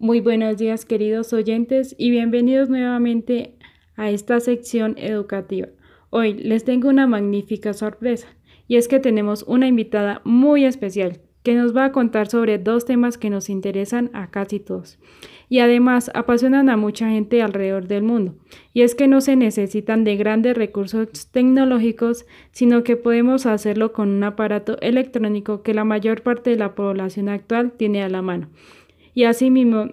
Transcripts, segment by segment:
Muy buenos días queridos oyentes y bienvenidos nuevamente a esta sección educativa. Hoy les tengo una magnífica sorpresa y es que tenemos una invitada muy especial que nos va a contar sobre dos temas que nos interesan a casi todos y además apasionan a mucha gente alrededor del mundo. Y es que no se necesitan de grandes recursos tecnológicos, sino que podemos hacerlo con un aparato electrónico que la mayor parte de la población actual tiene a la mano y asimismo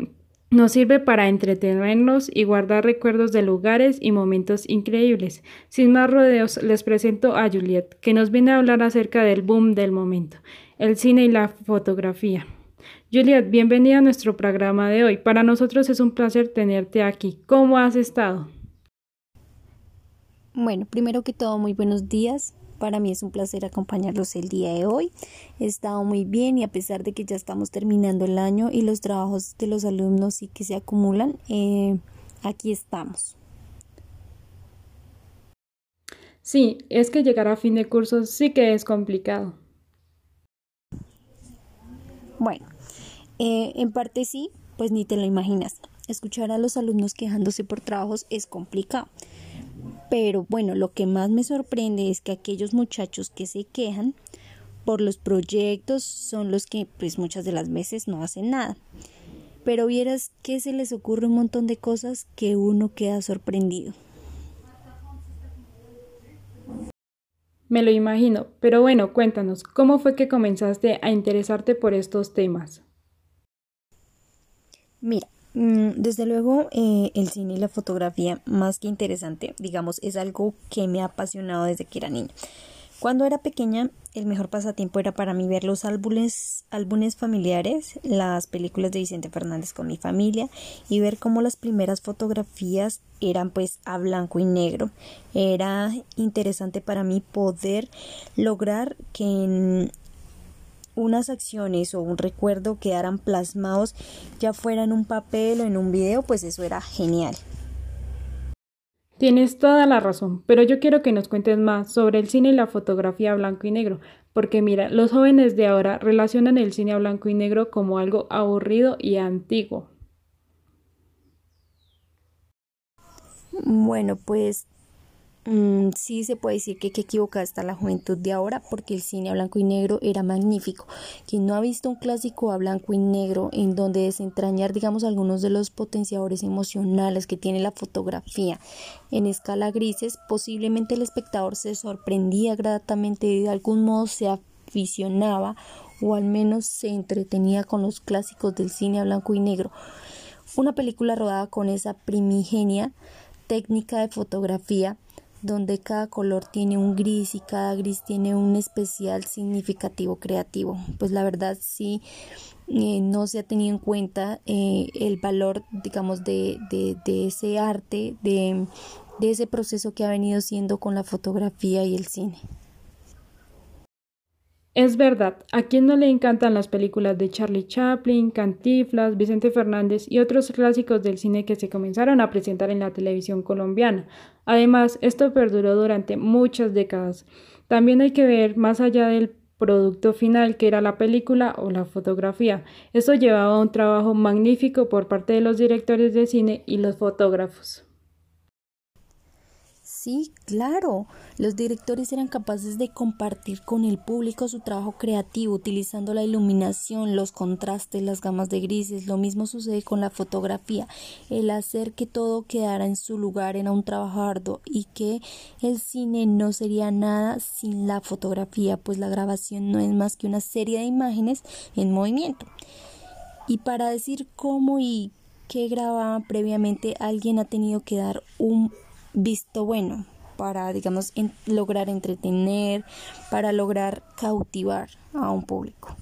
nos sirve para entretenernos y guardar recuerdos de lugares y momentos increíbles. Sin más rodeos, les presento a Juliet, que nos viene a hablar acerca del boom del momento, el cine y la fotografía. Juliet, bienvenida a nuestro programa de hoy. Para nosotros es un placer tenerte aquí. ¿Cómo has estado? Bueno, primero que todo, muy buenos días. Para mí es un placer acompañarlos el día de hoy. He estado muy bien y a pesar de que ya estamos terminando el año y los trabajos de los alumnos sí que se acumulan, eh, aquí estamos. Sí, es que llegar a fin de curso sí que es complicado. Bueno, eh, en parte sí, pues ni te lo imaginas. Escuchar a los alumnos quejándose por trabajos es complicado. Pero bueno, lo que más me sorprende es que aquellos muchachos que se quejan por los proyectos son los que pues muchas de las veces no hacen nada. Pero vieras que se les ocurre un montón de cosas que uno queda sorprendido. Me lo imagino, pero bueno, cuéntanos, ¿cómo fue que comenzaste a interesarte por estos temas? Mira, desde luego, eh, el cine y la fotografía, más que interesante, digamos, es algo que me ha apasionado desde que era niña. Cuando era pequeña, el mejor pasatiempo era para mí ver los álbumes, álbumes familiares, las películas de Vicente Fernández con mi familia y ver cómo las primeras fotografías eran pues a blanco y negro. Era interesante para mí poder lograr que en unas acciones o un recuerdo quedaran plasmados ya fuera en un papel o en un video, pues eso era genial. Tienes toda la razón, pero yo quiero que nos cuentes más sobre el cine y la fotografía blanco y negro, porque mira, los jóvenes de ahora relacionan el cine a blanco y negro como algo aburrido y antiguo. Bueno, pues Mm, sí se puede decir que, que equivocada está la juventud de ahora porque el cine a blanco y negro era magnífico. Quien no ha visto un clásico a blanco y negro en donde desentrañar, digamos, algunos de los potenciadores emocionales que tiene la fotografía en escala grises, posiblemente el espectador se sorprendía gratamente y de algún modo se aficionaba o al menos se entretenía con los clásicos del cine a blanco y negro. Una película rodada con esa primigenia técnica de fotografía donde cada color tiene un gris y cada gris tiene un especial significativo creativo. Pues la verdad sí eh, no se ha tenido en cuenta eh, el valor, digamos, de, de, de ese arte, de, de ese proceso que ha venido siendo con la fotografía y el cine. Es verdad, a quien no le encantan las películas de Charlie Chaplin, Cantiflas, Vicente Fernández y otros clásicos del cine que se comenzaron a presentar en la televisión colombiana. Además, esto perduró durante muchas décadas. También hay que ver más allá del producto final que era la película o la fotografía. Esto llevaba a un trabajo magnífico por parte de los directores de cine y los fotógrafos. Sí, claro. Los directores eran capaces de compartir con el público su trabajo creativo utilizando la iluminación, los contrastes, las gamas de grises. Lo mismo sucede con la fotografía. El hacer que todo quedara en su lugar era un trabajo arduo y que el cine no sería nada sin la fotografía, pues la grabación no es más que una serie de imágenes en movimiento. Y para decir cómo y qué grababa previamente, alguien ha tenido que dar un visto bueno para, digamos, lograr entretener, para lograr cautivar a un público.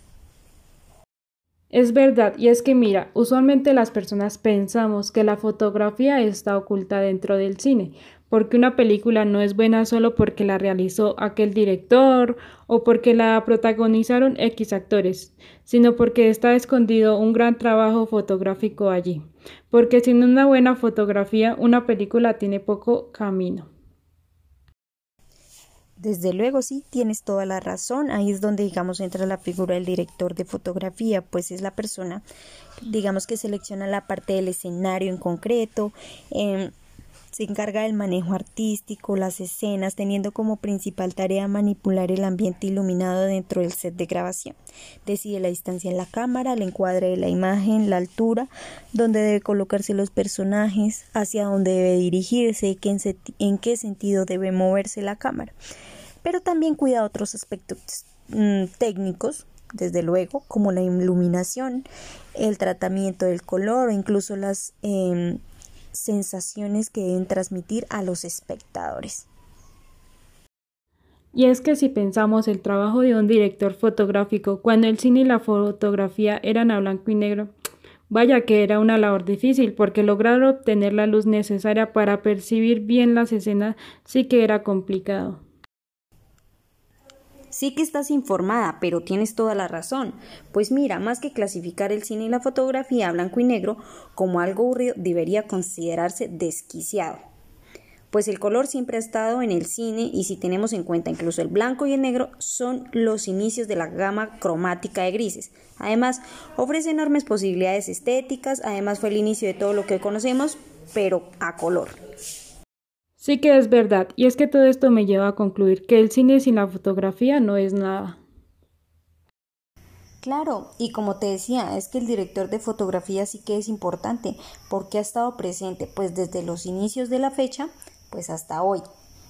Es verdad, y es que mira, usualmente las personas pensamos que la fotografía está oculta dentro del cine, porque una película no es buena solo porque la realizó aquel director o porque la protagonizaron X actores, sino porque está escondido un gran trabajo fotográfico allí, porque sin una buena fotografía una película tiene poco camino. Desde luego, sí, tienes toda la razón. Ahí es donde, digamos, entra la figura del director de fotografía, pues es la persona, digamos, que selecciona la parte del escenario en concreto, eh, se encarga del manejo artístico, las escenas, teniendo como principal tarea manipular el ambiente iluminado dentro del set de grabación. Decide la distancia en la cámara, el encuadre de la imagen, la altura, dónde debe colocarse los personajes, hacia dónde debe dirigirse, en, en qué sentido debe moverse la cámara. Pero también cuida otros aspectos mm, técnicos desde luego, como la iluminación, el tratamiento del color o incluso las em, sensaciones que deben transmitir a los espectadores. Y es que si pensamos el trabajo de un director fotográfico cuando el cine y la fotografía eran a blanco y negro, vaya que era una labor difícil porque lograr obtener la luz necesaria para percibir bien las escenas sí que era complicado. Sí que estás informada, pero tienes toda la razón. Pues mira, más que clasificar el cine y la fotografía a blanco y negro como algo aburrido, debería considerarse desquiciado. Pues el color siempre ha estado en el cine y si tenemos en cuenta incluso el blanco y el negro, son los inicios de la gama cromática de grises. Además, ofrece enormes posibilidades estéticas, además fue el inicio de todo lo que conocemos, pero a color. Sí que es verdad, y es que todo esto me lleva a concluir que el cine sin la fotografía no es nada. Claro, y como te decía, es que el director de fotografía sí que es importante, porque ha estado presente pues desde los inicios de la fecha, pues hasta hoy,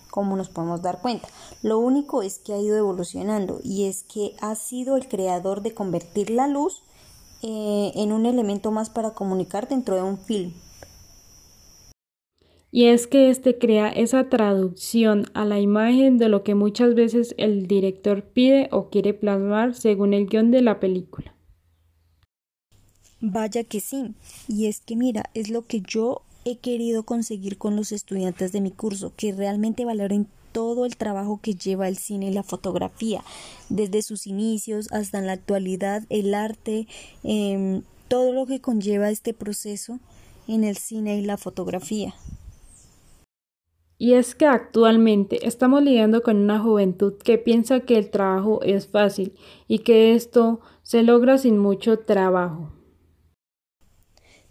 como nos podemos dar cuenta. Lo único es que ha ido evolucionando y es que ha sido el creador de convertir la luz eh, en un elemento más para comunicar dentro de un film, y es que éste crea esa traducción a la imagen de lo que muchas veces el director pide o quiere plasmar según el guion de la película. Vaya que sí, y es que mira, es lo que yo he querido conseguir con los estudiantes de mi curso, que realmente valoren todo el trabajo que lleva el cine y la fotografía, desde sus inicios hasta en la actualidad, el arte, em, todo lo que conlleva este proceso en el cine y la fotografía. Y es que actualmente estamos lidiando con una juventud que piensa que el trabajo es fácil y que esto se logra sin mucho trabajo.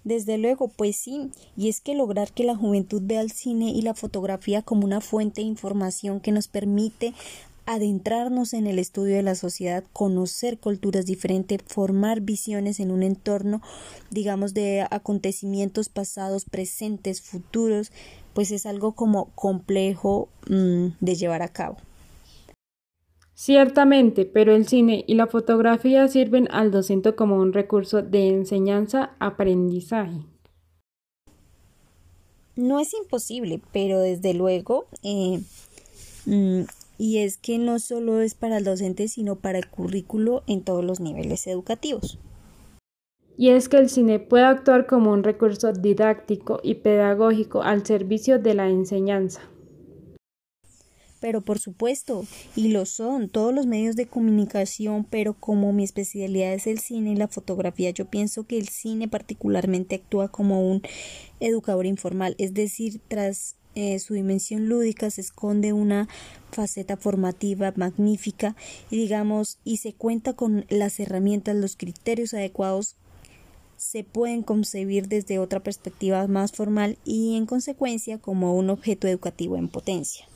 Desde luego, pues sí, y es que lograr que la juventud vea el cine y la fotografía como una fuente de información que nos permite adentrarnos en el estudio de la sociedad, conocer culturas diferentes, formar visiones en un entorno, digamos, de acontecimientos pasados, presentes, futuros, pues es algo como complejo mm, de llevar a cabo. Ciertamente, pero el cine y la fotografía sirven al docente como un recurso de enseñanza-aprendizaje. No es imposible, pero desde luego, eh, mm, y es que no solo es para el docente, sino para el currículo en todos los niveles educativos y es que el cine puede actuar como un recurso didáctico y pedagógico al servicio de la enseñanza. Pero por supuesto, y lo son todos los medios de comunicación, pero como mi especialidad es el cine y la fotografía, yo pienso que el cine particularmente actúa como un educador informal, es decir, tras eh, su dimensión lúdica se esconde una faceta formativa magnífica y digamos y se cuenta con las herramientas, los criterios adecuados se pueden concebir desde otra perspectiva más formal y en consecuencia como un objeto educativo en potencia.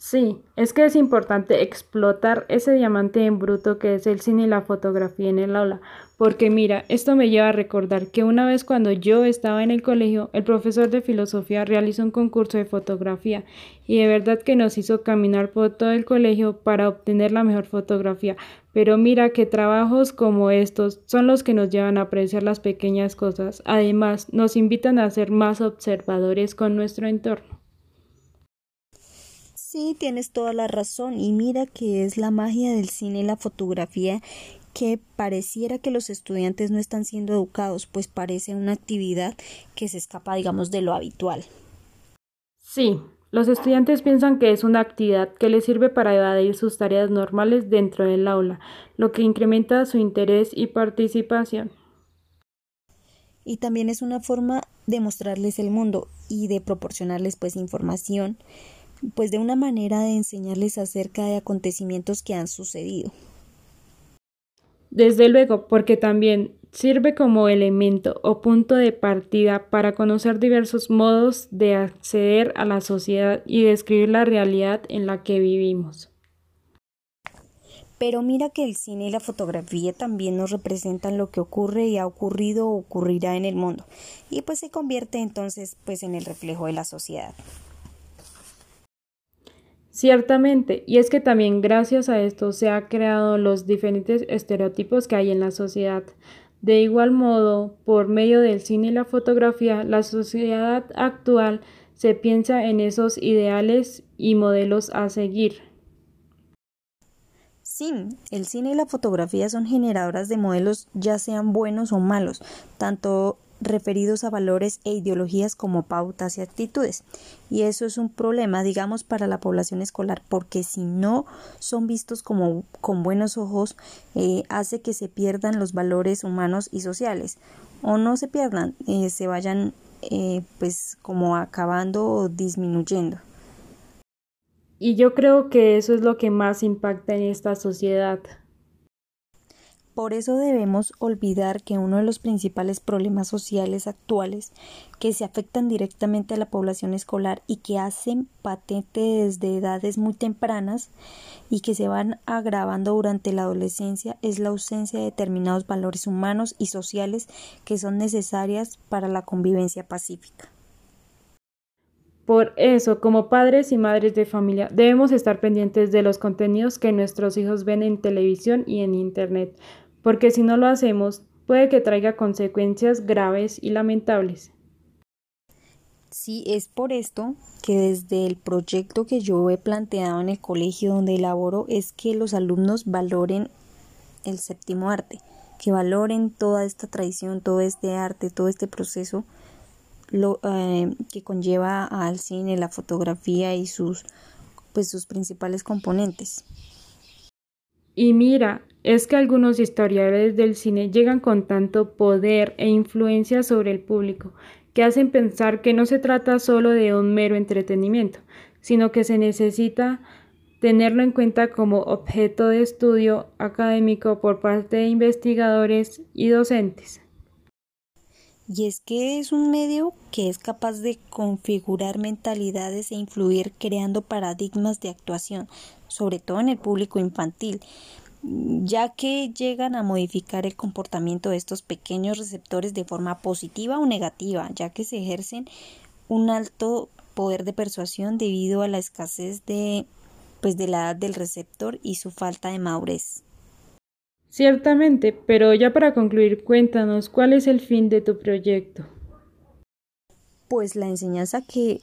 Sí, es que es importante explotar ese diamante en bruto que es el cine y la fotografía en el aula, porque mira, esto me lleva a recordar que una vez cuando yo estaba en el colegio, el profesor de filosofía realizó un concurso de fotografía y de verdad que nos hizo caminar por todo el colegio para obtener la mejor fotografía. Pero mira que trabajos como estos son los que nos llevan a apreciar las pequeñas cosas. Además, nos invitan a ser más observadores con nuestro entorno. Sí, tienes toda la razón y mira que es la magia del cine y la fotografía que pareciera que los estudiantes no están siendo educados, pues parece una actividad que se escapa, digamos, de lo habitual. Sí, los estudiantes piensan que es una actividad que les sirve para evadir sus tareas normales dentro del aula, lo que incrementa su interés y participación. Y también es una forma de mostrarles el mundo y de proporcionarles pues información pues de una manera de enseñarles acerca de acontecimientos que han sucedido. Desde luego, porque también sirve como elemento o punto de partida para conocer diversos modos de acceder a la sociedad y describir la realidad en la que vivimos. Pero mira que el cine y la fotografía también nos representan lo que ocurre y ha ocurrido o ocurrirá en el mundo, y pues se convierte entonces pues en el reflejo de la sociedad. Ciertamente, y es que también gracias a esto se han creado los diferentes estereotipos que hay en la sociedad. De igual modo, por medio del cine y la fotografía, la sociedad actual se piensa en esos ideales y modelos a seguir. Sí, el cine y la fotografía son generadoras de modelos ya sean buenos o malos, tanto referidos a valores e ideologías como pautas y actitudes. Y eso es un problema, digamos, para la población escolar, porque si no son vistos como con buenos ojos, eh, hace que se pierdan los valores humanos y sociales, o no se pierdan, eh, se vayan eh, pues como acabando o disminuyendo. Y yo creo que eso es lo que más impacta en esta sociedad. Por eso debemos olvidar que uno de los principales problemas sociales actuales que se afectan directamente a la población escolar y que hacen patente desde edades muy tempranas y que se van agravando durante la adolescencia es la ausencia de determinados valores humanos y sociales que son necesarias para la convivencia pacífica. Por eso, como padres y madres de familia, debemos estar pendientes de los contenidos que nuestros hijos ven en televisión y en Internet, porque si no lo hacemos, puede que traiga consecuencias graves y lamentables. Sí, es por esto que desde el proyecto que yo he planteado en el colegio donde elaboro es que los alumnos valoren el séptimo arte, que valoren toda esta tradición, todo este arte, todo este proceso lo, eh, que conlleva al cine, la fotografía y sus, pues, sus principales componentes. Y mira, es que algunos historiadores del cine llegan con tanto poder e influencia sobre el público que hacen pensar que no se trata solo de un mero entretenimiento, sino que se necesita tenerlo en cuenta como objeto de estudio académico por parte de investigadores y docentes. Y es que es un medio que es capaz de configurar mentalidades e influir creando paradigmas de actuación, sobre todo en el público infantil, ya que llegan a modificar el comportamiento de estos pequeños receptores de forma positiva o negativa, ya que se ejercen un alto poder de persuasión debido a la escasez de pues de la edad del receptor y su falta de madurez. Ciertamente, pero ya para concluir, cuéntanos cuál es el fin de tu proyecto. Pues la enseñanza que,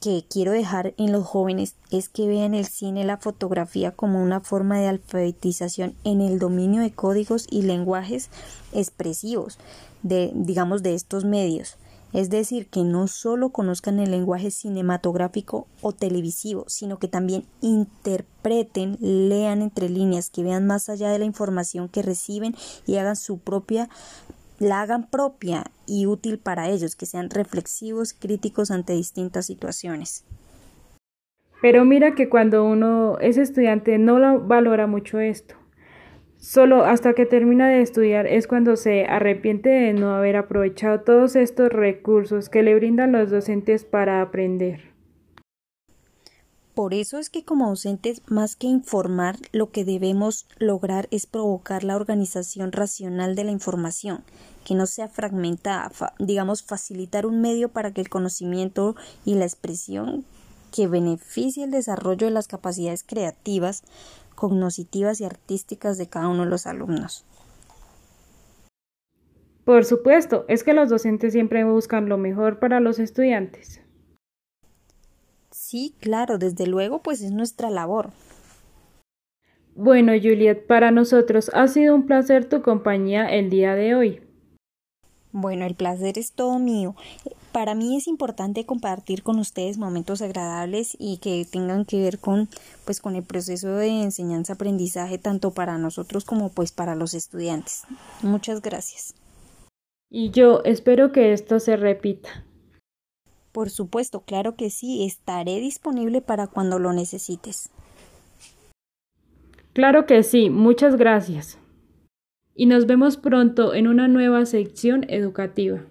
que quiero dejar en los jóvenes es que vean el cine la fotografía como una forma de alfabetización en el dominio de códigos y lenguajes expresivos de digamos de estos medios es decir, que no solo conozcan el lenguaje cinematográfico o televisivo, sino que también interpreten, lean entre líneas, que vean más allá de la información que reciben y hagan su propia la hagan propia y útil para ellos, que sean reflexivos, críticos ante distintas situaciones. Pero mira que cuando uno es estudiante no valora mucho esto. Solo hasta que termina de estudiar es cuando se arrepiente de no haber aprovechado todos estos recursos que le brindan los docentes para aprender. Por eso es que como docentes, más que informar, lo que debemos lograr es provocar la organización racional de la información, que no sea fragmentada, digamos, facilitar un medio para que el conocimiento y la expresión que beneficie el desarrollo de las capacidades creativas cognitivas y artísticas de cada uno de los alumnos. Por supuesto, es que los docentes siempre buscan lo mejor para los estudiantes. Sí, claro, desde luego, pues es nuestra labor. Bueno, Juliet, para nosotros ha sido un placer tu compañía el día de hoy. Bueno, el placer es todo mío. Para mí es importante compartir con ustedes momentos agradables y que tengan que ver con pues con el proceso de enseñanza-aprendizaje tanto para nosotros como pues para los estudiantes. Muchas gracias. Y yo espero que esto se repita. Por supuesto, claro que sí, estaré disponible para cuando lo necesites. Claro que sí, muchas gracias. Y nos vemos pronto en una nueva sección educativa.